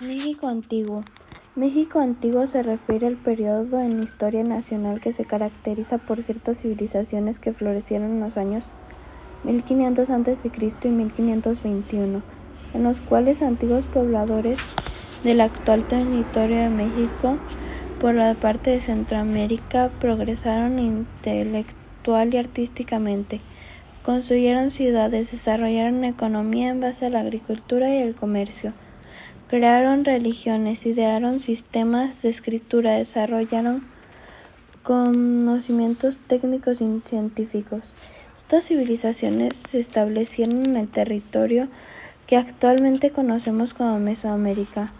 México antiguo. México antiguo se refiere al periodo en la historia nacional que se caracteriza por ciertas civilizaciones que florecieron en los años 1500 a.C. y 1521, en los cuales antiguos pobladores del actual territorio de México por la parte de Centroamérica progresaron intelectual y artísticamente, construyeron ciudades, desarrollaron economía en base a la agricultura y el comercio Crearon religiones, idearon sistemas de escritura, desarrollaron conocimientos técnicos y científicos. Estas civilizaciones se establecieron en el territorio que actualmente conocemos como Mesoamérica.